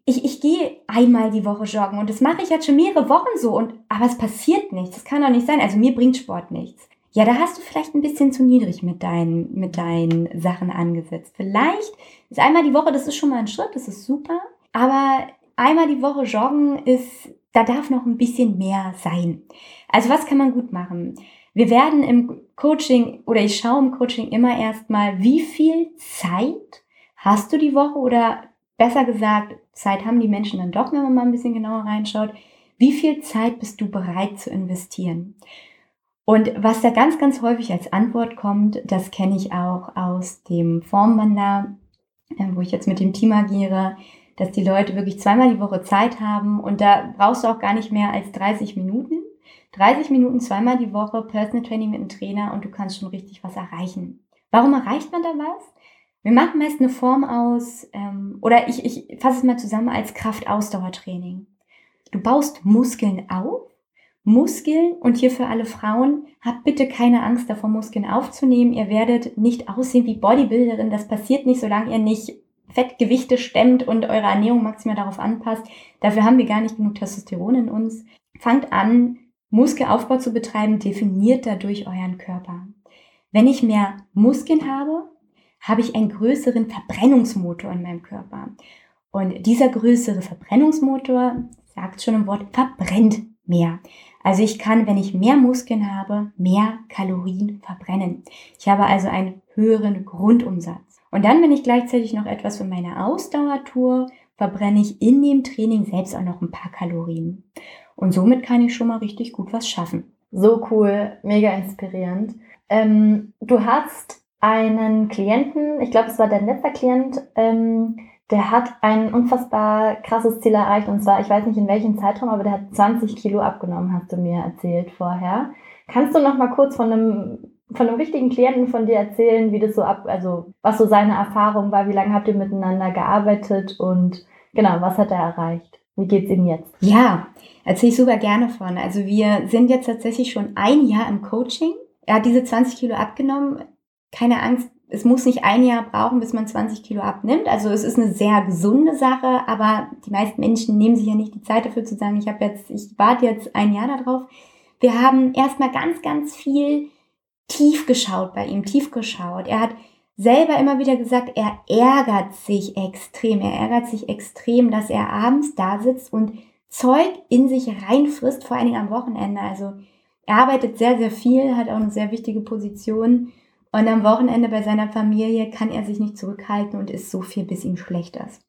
ich, ich gehe einmal die Woche joggen und das mache ich jetzt schon mehrere Wochen so und aber es passiert nichts. Das kann doch nicht sein. Also mir bringt Sport nichts. Ja, da hast du vielleicht ein bisschen zu niedrig mit deinen, mit deinen Sachen angesetzt. Vielleicht ist einmal die Woche, das ist schon mal ein Schritt, das ist super. Aber einmal die Woche joggen ist da darf noch ein bisschen mehr sein. Also was kann man gut machen? Wir werden im Coaching oder ich schaue im Coaching immer erstmal, wie viel Zeit hast du die Woche oder besser gesagt, Zeit haben die Menschen dann doch, wenn man mal ein bisschen genauer reinschaut. Wie viel Zeit bist du bereit zu investieren? Und was da ganz, ganz häufig als Antwort kommt, das kenne ich auch aus dem Formwander, äh, wo ich jetzt mit dem Team agiere, dass die Leute wirklich zweimal die Woche Zeit haben und da brauchst du auch gar nicht mehr als 30 Minuten. 30 Minuten zweimal die Woche Personal Training mit einem Trainer und du kannst schon richtig was erreichen. Warum erreicht man da was? Wir machen meist eine Form aus, ähm, oder ich, ich fasse es mal zusammen als Kraft-Ausdauertraining. Du baust Muskeln auf, Muskeln und hier für alle Frauen, habt bitte keine Angst davor, Muskeln aufzunehmen. Ihr werdet nicht aussehen wie Bodybuilderin. Das passiert nicht, solange ihr nicht Fettgewichte stemmt und eure Ernährung maximal darauf anpasst. Dafür haben wir gar nicht genug Testosteron in uns. Fangt an, Muskelaufbau zu betreiben, definiert dadurch euren Körper. Wenn ich mehr Muskeln habe, habe ich einen größeren Verbrennungsmotor in meinem Körper. Und dieser größere Verbrennungsmotor, sagt schon im Wort, verbrennt mehr. Also ich kann, wenn ich mehr Muskeln habe, mehr Kalorien verbrennen. Ich habe also einen höheren Grundumsatz. Und dann, wenn ich gleichzeitig noch etwas für meine Ausdauer tue, verbrenne ich in dem Training selbst auch noch ein paar Kalorien. Und somit kann ich schon mal richtig gut was schaffen. So cool, mega inspirierend. Ähm, du hast einen Klienten, ich glaube, es war dein letzter Klient, ähm, der hat ein unfassbar krasses Ziel erreicht. Und zwar, ich weiß nicht in welchem Zeitraum, aber der hat 20 Kilo abgenommen, hast du mir erzählt vorher. Kannst du noch mal kurz von einem von einem richtigen Klienten von dir erzählen, wie das so ab, also was so seine Erfahrung war, wie lange habt ihr miteinander gearbeitet und genau, was hat er erreicht? Wie geht's ihm jetzt? Ja, erzähle ich super gerne von. Also wir sind jetzt tatsächlich schon ein Jahr im Coaching. Er hat diese 20 Kilo abgenommen. Keine Angst, es muss nicht ein Jahr brauchen, bis man 20 Kilo abnimmt. Also es ist eine sehr gesunde Sache, aber die meisten Menschen nehmen sich ja nicht die Zeit dafür zu sagen, ich habe jetzt, ich warte jetzt ein Jahr darauf. Wir haben erstmal ganz, ganz viel tief geschaut bei ihm, tief geschaut. Er hat selber immer wieder gesagt, er ärgert sich extrem. Er ärgert sich extrem, dass er abends da sitzt und Zeug in sich reinfrisst, vor allen Dingen am Wochenende. Also er arbeitet sehr, sehr viel, hat auch eine sehr wichtige Position. Und am Wochenende bei seiner Familie kann er sich nicht zurückhalten und isst so viel, bis ihm schlecht ist.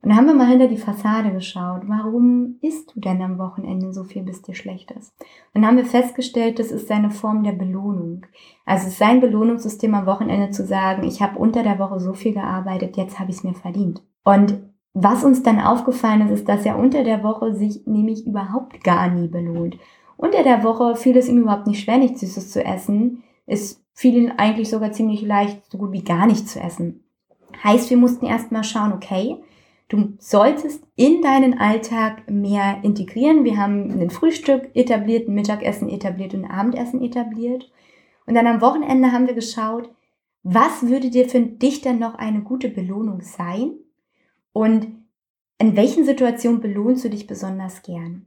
Und dann haben wir mal hinter die Fassade geschaut. Warum isst du denn am Wochenende so viel, bis dir schlecht ist? Und dann haben wir festgestellt, das ist seine Form der Belohnung. Also es ist sein Belohnungssystem am Wochenende zu sagen, ich habe unter der Woche so viel gearbeitet, jetzt habe ich es mir verdient. Und was uns dann aufgefallen ist, ist, dass er unter der Woche sich nämlich überhaupt gar nie belohnt. Unter der Woche fiel es ihm überhaupt nicht schwer, nichts Süßes zu essen. Es fiel ihm eigentlich sogar ziemlich leicht, so gut wie gar nicht zu essen. Heißt, wir mussten erstmal schauen, okay, du solltest in deinen Alltag mehr integrieren. Wir haben ein Frühstück etabliert, ein Mittagessen etabliert und ein Abendessen etabliert. Und dann am Wochenende haben wir geschaut, was würde dir für dich denn noch eine gute Belohnung sein? Und in welchen Situationen belohnst du dich besonders gern?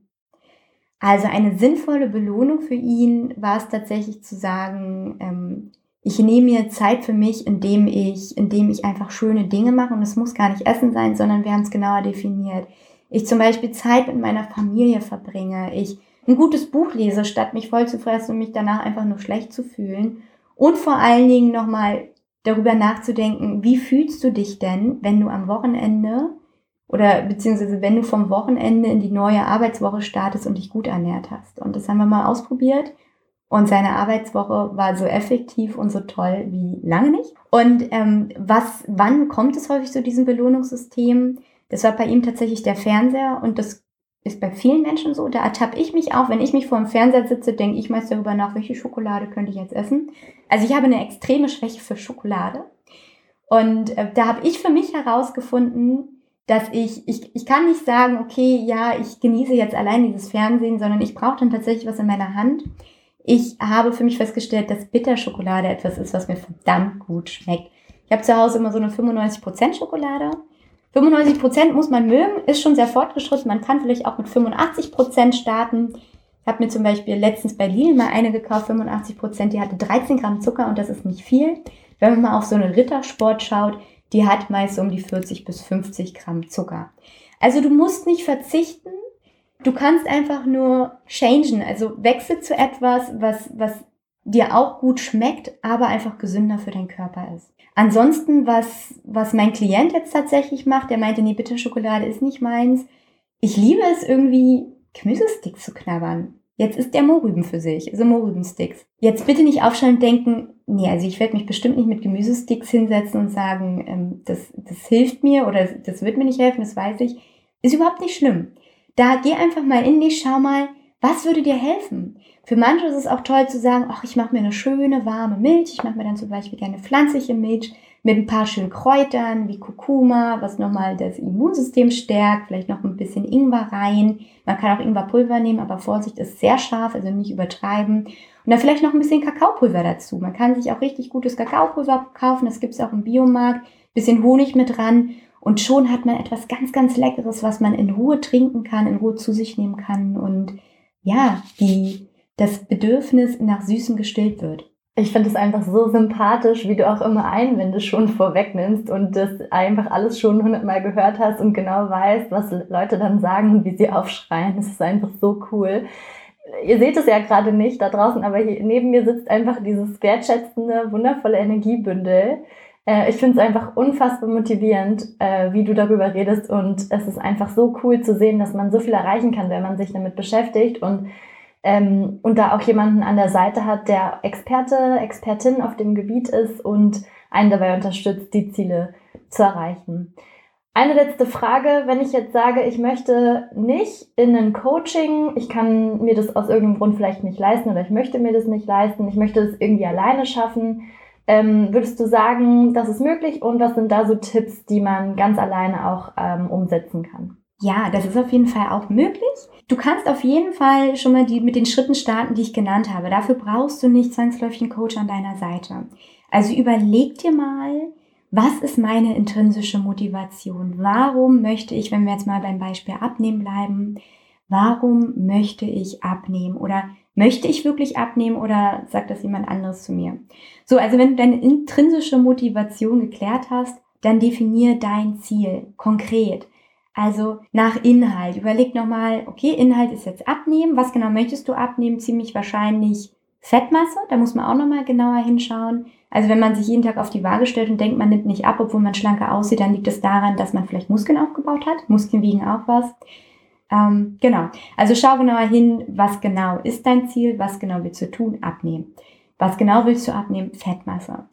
Also eine sinnvolle Belohnung für ihn war es tatsächlich zu sagen, ähm, ich nehme mir Zeit für mich, indem ich, indem ich einfach schöne Dinge mache und es muss gar nicht Essen sein, sondern wir haben es genauer definiert. Ich zum Beispiel Zeit mit meiner Familie verbringe, ich ein gutes Buch lese, statt mich voll zu fressen und mich danach einfach nur schlecht zu fühlen. Und vor allen Dingen nochmal darüber nachzudenken, wie fühlst du dich denn, wenn du am Wochenende oder beziehungsweise wenn du vom Wochenende in die neue Arbeitswoche startest und dich gut ernährt hast. Und das haben wir mal ausprobiert. Und seine Arbeitswoche war so effektiv und so toll wie lange nicht. Und ähm, was, wann kommt es häufig zu diesem Belohnungssystem? Das war bei ihm tatsächlich der Fernseher und das ist bei vielen Menschen so. Da ertappe ich mich auch, wenn ich mich vor dem Fernseher sitze, denke ich meist darüber nach, welche Schokolade könnte ich jetzt essen. Also ich habe eine extreme Schwäche für Schokolade. Und äh, da habe ich für mich herausgefunden, dass ich, ich, ich kann nicht sagen, okay, ja, ich genieße jetzt allein dieses Fernsehen, sondern ich brauche dann tatsächlich was in meiner Hand. Ich habe für mich festgestellt, dass Bitterschokolade etwas ist, was mir verdammt gut schmeckt. Ich habe zu Hause immer so eine 95% Schokolade. 95% muss man mögen, ist schon sehr fortgeschritten. Man kann vielleicht auch mit 85% starten. Ich habe mir zum Beispiel letztens bei Lidl mal eine gekauft, 85%, die hatte 13 Gramm Zucker und das ist nicht viel. Wenn man mal auf so einen Rittersport schaut, die hat meist um die 40 bis 50 Gramm Zucker. Also du musst nicht verzichten, du kannst einfach nur changen, also wechsel zu etwas, was, was dir auch gut schmeckt, aber einfach gesünder für deinen Körper ist. Ansonsten, was, was mein Klient jetzt tatsächlich macht, der meinte, nee, bitte Schokolade ist nicht meins. Ich liebe es irgendwie, Gemüsesticks zu knabbern. Jetzt ist der Mohrrüben für sich, also Mohrrübensticks. Jetzt bitte nicht aufschauen und denken, nee, also ich werde mich bestimmt nicht mit Gemüsesticks hinsetzen und sagen, ähm, das, das hilft mir oder das wird mir nicht helfen, das weiß ich. Ist überhaupt nicht schlimm. Da geh einfach mal in dich, schau mal, was würde dir helfen? Für manche ist es auch toll zu sagen, ach, ich mache mir eine schöne warme Milch. Ich mache mir dann zum Beispiel gerne pflanzliche Milch mit ein paar schönen Kräutern wie Kurkuma, was nochmal das Immunsystem stärkt, vielleicht noch ein bisschen Ingwer rein. Man kann auch Ingwerpulver nehmen, aber Vorsicht ist sehr scharf, also nicht übertreiben. Und dann vielleicht noch ein bisschen Kakaopulver dazu. Man kann sich auch richtig gutes Kakaopulver kaufen, das gibt's auch im Biomarkt. Bisschen Honig mit dran und schon hat man etwas ganz, ganz Leckeres, was man in Ruhe trinken kann, in Ruhe zu sich nehmen kann und ja, die, das Bedürfnis nach Süßem gestillt wird. Ich finde es einfach so sympathisch, wie du auch immer Einwände schon vorwegnimmst und das einfach alles schon hundertmal gehört hast und genau weißt, was Leute dann sagen und wie sie aufschreien. Das ist einfach so cool. Ihr seht es ja gerade nicht da draußen, aber hier neben mir sitzt einfach dieses wertschätzende, wundervolle Energiebündel. Äh, ich finde es einfach unfassbar motivierend, äh, wie du darüber redest und es ist einfach so cool zu sehen, dass man so viel erreichen kann, wenn man sich damit beschäftigt und ähm, und da auch jemanden an der Seite hat, der Experte, Expertin auf dem Gebiet ist und einen dabei unterstützt, die Ziele zu erreichen. Eine letzte Frage, wenn ich jetzt sage, ich möchte nicht in ein Coaching, ich kann mir das aus irgendeinem Grund vielleicht nicht leisten oder ich möchte mir das nicht leisten, ich möchte das irgendwie alleine schaffen, ähm, würdest du sagen, das ist möglich und was sind da so Tipps, die man ganz alleine auch ähm, umsetzen kann? Ja, das ist auf jeden Fall auch möglich. Du kannst auf jeden Fall schon mal die, mit den Schritten starten, die ich genannt habe. Dafür brauchst du nicht zwangsläufig einen Coach an deiner Seite. Also überleg dir mal, was ist meine intrinsische Motivation? Warum möchte ich, wenn wir jetzt mal beim Beispiel abnehmen bleiben, warum möchte ich abnehmen? Oder möchte ich wirklich abnehmen oder sagt das jemand anderes zu mir? So, also wenn du deine intrinsische Motivation geklärt hast, dann definier dein Ziel konkret. Also nach Inhalt. Überleg nochmal, okay, Inhalt ist jetzt abnehmen. Was genau möchtest du abnehmen? Ziemlich wahrscheinlich Fettmasse. Da muss man auch nochmal genauer hinschauen. Also wenn man sich jeden Tag auf die Waage stellt und denkt, man nimmt nicht ab, obwohl man schlanker aussieht, dann liegt es daran, dass man vielleicht Muskeln aufgebaut hat. Muskeln wiegen auch was. Ähm, genau. Also schau genauer hin, was genau ist dein Ziel, was genau willst du tun? Abnehmen. Was genau willst du abnehmen? Fettmasse.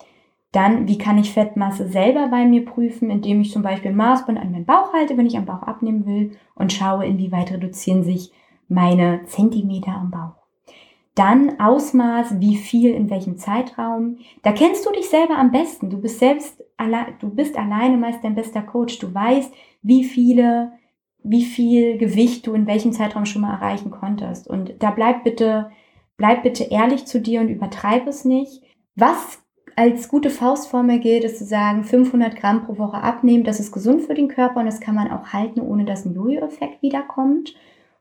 Dann, wie kann ich Fettmasse selber bei mir prüfen, indem ich zum Beispiel ein Maßband an meinen Bauch halte, wenn ich am Bauch abnehmen will und schaue, inwieweit reduzieren sich meine Zentimeter am Bauch. Dann Ausmaß, wie viel, in welchem Zeitraum. Da kennst du dich selber am besten. Du bist selbst, du bist alleine meist dein bester Coach. Du weißt, wie viele, wie viel Gewicht du in welchem Zeitraum schon mal erreichen konntest. Und da bleib bitte, bleib bitte ehrlich zu dir und übertreib es nicht. Was als gute Faustformel gilt, ist zu sagen, 500 Gramm pro Woche abnehmen, das ist gesund für den Körper und das kann man auch halten, ohne dass ein Jojo-Effekt wiederkommt.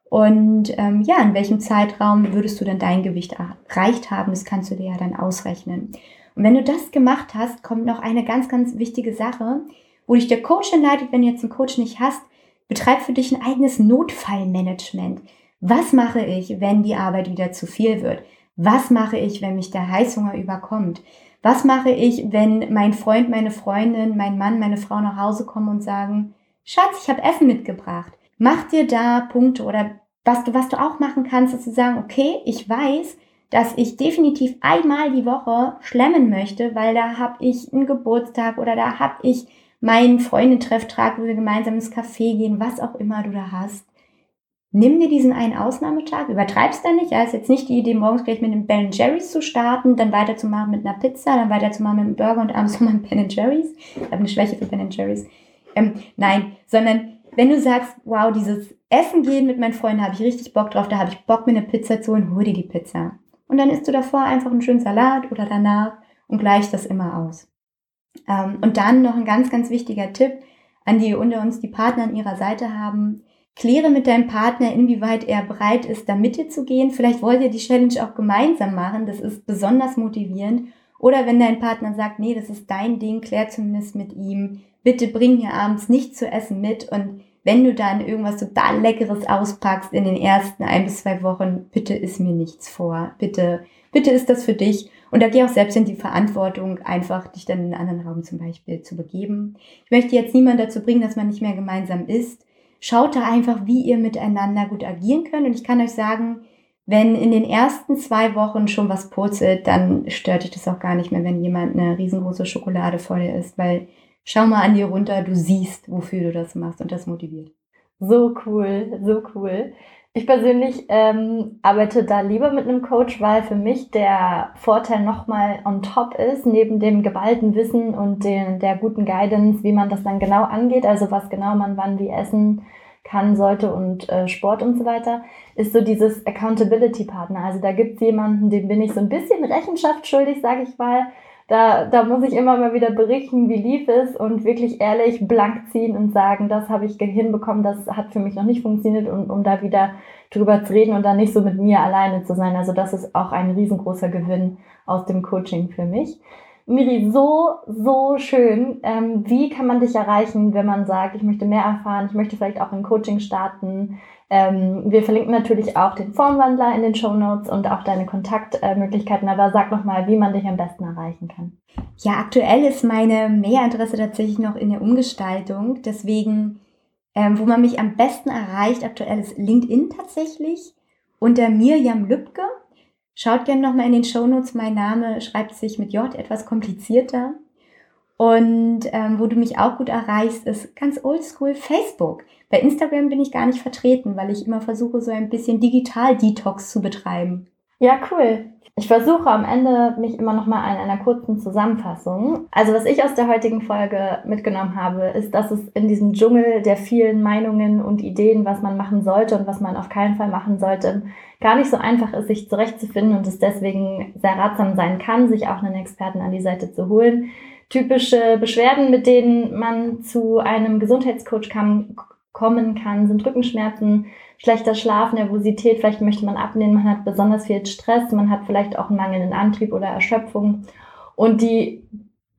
Und ähm, ja, in welchem Zeitraum würdest du dann dein Gewicht erreicht haben? Das kannst du dir ja dann ausrechnen. Und wenn du das gemacht hast, kommt noch eine ganz, ganz wichtige Sache, wo dich der Coach anleitet, wenn du jetzt einen Coach nicht hast, betreib für dich ein eigenes Notfallmanagement. Was mache ich, wenn die Arbeit wieder zu viel wird? Was mache ich, wenn mich der Heißhunger überkommt? Was mache ich, wenn mein Freund, meine Freundin, mein Mann, meine Frau nach Hause kommen und sagen, Schatz, ich habe Essen mitgebracht. Mach dir da Punkte oder was du, was du auch machen kannst, ist zu sagen, okay, ich weiß, dass ich definitiv einmal die Woche schlemmen möchte, weil da habe ich einen Geburtstag oder da habe ich meinen Freundentrefftag, wo wir gemeinsam ins Café gehen, was auch immer du da hast nimm dir diesen einen Ausnahmetag, übertreib's da nicht. Ja, ist jetzt nicht die Idee, morgens gleich mit einem Ben Jerry's zu starten, dann weiterzumachen mit einer Pizza, dann weiterzumachen mit einem Burger und abends <laughs> nochmal Ben Jerry's. Ich habe eine Schwäche für Ben Jerry's. Ähm, nein, sondern wenn du sagst, wow, dieses Essen gehen mit meinen Freunden habe ich richtig Bock drauf, da habe ich Bock, mir eine Pizza zu holen, hol dir die Pizza. Und dann isst du davor einfach einen schönen Salat oder danach und gleicht das immer aus. Ähm, und dann noch ein ganz, ganz wichtiger Tipp an die unter uns die Partner an ihrer Seite haben Kläre mit deinem Partner, inwieweit er bereit ist, da mit dir zu gehen. Vielleicht wollt ihr die Challenge auch gemeinsam machen. Das ist besonders motivierend. Oder wenn dein Partner sagt, nee, das ist dein Ding, klär zumindest mit ihm. Bitte bring mir abends nichts zu essen mit. Und wenn du dann irgendwas total Leckeres auspackst in den ersten ein bis zwei Wochen, bitte ist mir nichts vor. Bitte, bitte ist das für dich. Und da geh auch selbst in die Verantwortung, einfach dich dann in einen anderen Raum zum Beispiel zu begeben. Ich möchte jetzt niemand dazu bringen, dass man nicht mehr gemeinsam isst. Schaut da einfach, wie ihr miteinander gut agieren könnt. Und ich kann euch sagen, wenn in den ersten zwei Wochen schon was purzelt, dann stört dich das auch gar nicht mehr, wenn jemand eine riesengroße Schokolade vor dir isst, weil schau mal an dir runter, du siehst, wofür du das machst und das motiviert. So cool, so cool. Ich persönlich ähm, arbeite da lieber mit einem Coach, weil für mich der Vorteil nochmal on top ist, neben dem geballten Wissen und den, der guten Guidance, wie man das dann genau angeht, also was genau man wann wie essen kann, sollte und äh, Sport und so weiter, ist so dieses Accountability Partner. Also da gibt es jemanden, dem bin ich so ein bisschen Rechenschaft schuldig, sage ich mal, da, da muss ich immer mal wieder berichten, wie lief es und wirklich ehrlich blank ziehen und sagen, das habe ich hinbekommen, das hat für mich noch nicht funktioniert und um da wieder drüber zu reden und dann nicht so mit mir alleine zu sein. Also das ist auch ein riesengroßer Gewinn aus dem Coaching für mich. Miri, so, so schön. Ähm, wie kann man dich erreichen, wenn man sagt, ich möchte mehr erfahren, ich möchte vielleicht auch ein Coaching starten? Ähm, wir verlinken natürlich auch den Formwandler in den Show Notes und auch deine Kontaktmöglichkeiten. Aber sag nochmal, wie man dich am besten erreichen kann. Ja, aktuell ist meine Mailadresse tatsächlich noch in der Umgestaltung. Deswegen, ähm, wo man mich am besten erreicht, aktuell ist LinkedIn tatsächlich unter Mirjam Lübke. Schaut gerne nochmal in den Show Notes. Mein Name schreibt sich mit J etwas komplizierter. Und ähm, wo du mich auch gut erreichst, ist ganz oldschool Facebook. Bei Instagram bin ich gar nicht vertreten, weil ich immer versuche, so ein bisschen Digital-Detox zu betreiben. Ja, cool. Ich versuche am Ende mich immer noch mal an einer kurzen Zusammenfassung. Also was ich aus der heutigen Folge mitgenommen habe, ist, dass es in diesem Dschungel der vielen Meinungen und Ideen, was man machen sollte und was man auf keinen Fall machen sollte, gar nicht so einfach ist, sich zurechtzufinden und es deswegen sehr ratsam sein kann, sich auch einen Experten an die Seite zu holen, Typische Beschwerden, mit denen man zu einem Gesundheitscoach kam, kommen kann, sind Rückenschmerzen, schlechter Schlaf, Nervosität, vielleicht möchte man abnehmen, man hat besonders viel Stress, man hat vielleicht auch einen mangelnden Antrieb oder Erschöpfung. Und die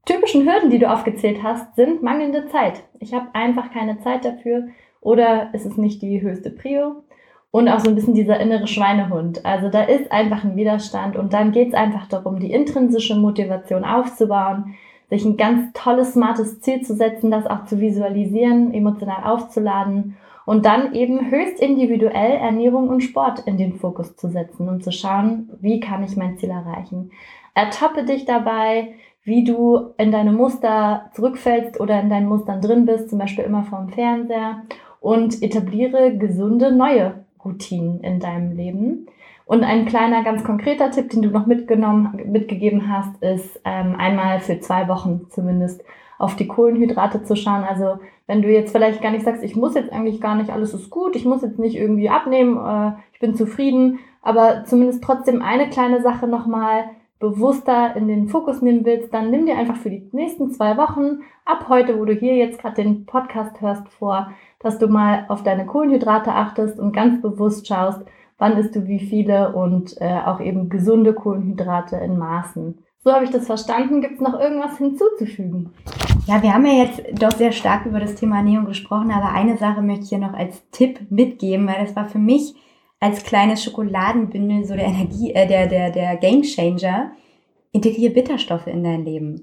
typischen Hürden, die du aufgezählt hast, sind mangelnde Zeit. Ich habe einfach keine Zeit dafür oder ist es nicht die höchste Prio. Und auch so ein bisschen dieser innere Schweinehund. Also da ist einfach ein Widerstand und dann geht es einfach darum, die intrinsische Motivation aufzubauen, sich ein ganz tolles, smartes Ziel zu setzen, das auch zu visualisieren, emotional aufzuladen und dann eben höchst individuell Ernährung und Sport in den Fokus zu setzen und zu schauen, wie kann ich mein Ziel erreichen. Ertappe dich dabei, wie du in deine Muster zurückfällst oder in deinen Mustern drin bist, zum Beispiel immer vorm Fernseher und etabliere gesunde neue Routinen in deinem Leben Und ein kleiner, ganz konkreter Tipp, den du noch mitgenommen, mitgegeben hast, ist ähm, einmal für zwei Wochen zumindest auf die Kohlenhydrate zu schauen. Also wenn du jetzt vielleicht gar nicht sagst, ich muss jetzt eigentlich gar nicht, alles ist gut, ich muss jetzt nicht irgendwie abnehmen, äh, ich bin zufrieden, aber zumindest trotzdem eine kleine Sache nochmal bewusster in den Fokus nehmen willst, dann nimm dir einfach für die nächsten zwei Wochen ab heute, wo du hier jetzt gerade den Podcast hörst, vor, dass du mal auf deine Kohlenhydrate achtest und ganz bewusst schaust, wann isst du wie viele und äh, auch eben gesunde Kohlenhydrate in Maßen. So habe ich das verstanden. Gibt es noch irgendwas hinzuzufügen? Ja, wir haben ja jetzt doch sehr stark über das Thema Ernährung gesprochen, aber eine Sache möchte ich hier noch als Tipp mitgeben, weil das war für mich als kleines Schokoladenbündel so der Energie, äh, der, der, der Game Changer. Integriere Bitterstoffe in dein Leben.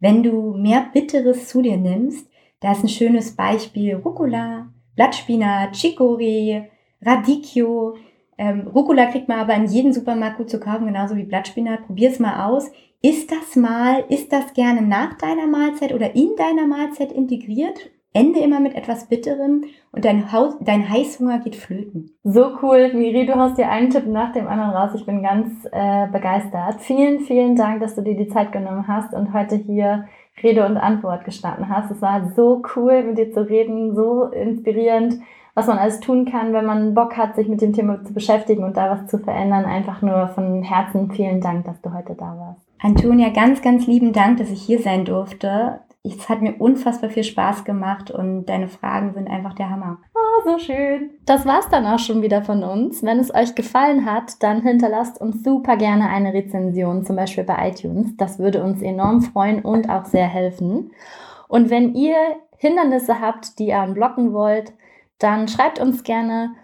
Wenn du mehr Bitteres zu dir nimmst, da ist ein schönes Beispiel Rucola, Blattspinat, Chicorée, Radicchio. Ähm, Rucola kriegt man aber in jedem Supermarkt gut zu kaufen, genauso wie Blattspinat. Probier es mal aus. Ist das mal, ist das gerne nach deiner Mahlzeit oder in deiner Mahlzeit integriert? Ende immer mit etwas Bitterem und dein, Haus, dein Heißhunger geht flöten. So cool, Miri, du hast dir einen Tipp nach dem anderen raus. Ich bin ganz äh, begeistert. Vielen, vielen Dank, dass du dir die Zeit genommen hast und heute hier Rede und Antwort gestanden hast. Es war so cool, mit dir zu reden, so inspirierend, was man alles tun kann, wenn man Bock hat, sich mit dem Thema zu beschäftigen und da was zu verändern. Einfach nur von Herzen vielen Dank, dass du heute da warst. Antonia, ganz, ganz lieben Dank, dass ich hier sein durfte. Es hat mir unfassbar viel Spaß gemacht und deine Fragen sind einfach der Hammer. Oh, so schön. Das war's dann auch schon wieder von uns. Wenn es euch gefallen hat, dann hinterlasst uns super gerne eine Rezension, zum Beispiel bei iTunes. Das würde uns enorm freuen und auch sehr helfen. Und wenn ihr Hindernisse habt, die ihr unblocken wollt, dann schreibt uns gerne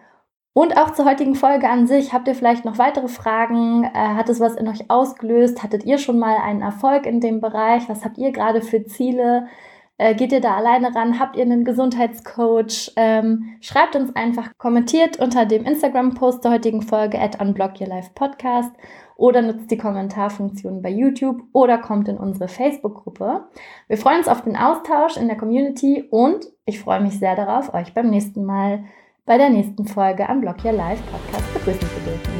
und auch zur heutigen Folge an sich, habt ihr vielleicht noch weitere Fragen? Äh, hat es was in euch ausgelöst? Hattet ihr schon mal einen Erfolg in dem Bereich? Was habt ihr gerade für Ziele? Äh, geht ihr da alleine ran? Habt ihr einen Gesundheitscoach? Ähm, schreibt uns einfach, kommentiert unter dem Instagram-Post der heutigen Folge at unblockyourlifepodcast oder nutzt die Kommentarfunktion bei YouTube oder kommt in unsere Facebook-Gruppe. Wir freuen uns auf den Austausch in der Community und ich freue mich sehr darauf, euch beim nächsten Mal bei der nächsten Folge am Blog Your Live Podcast begrüßen zu dürfen.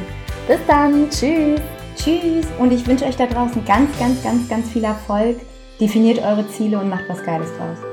Bis dann, tschüss. Tschüss und ich wünsche euch da draußen ganz, ganz, ganz, ganz viel Erfolg. Definiert eure Ziele und macht was Geiles draus.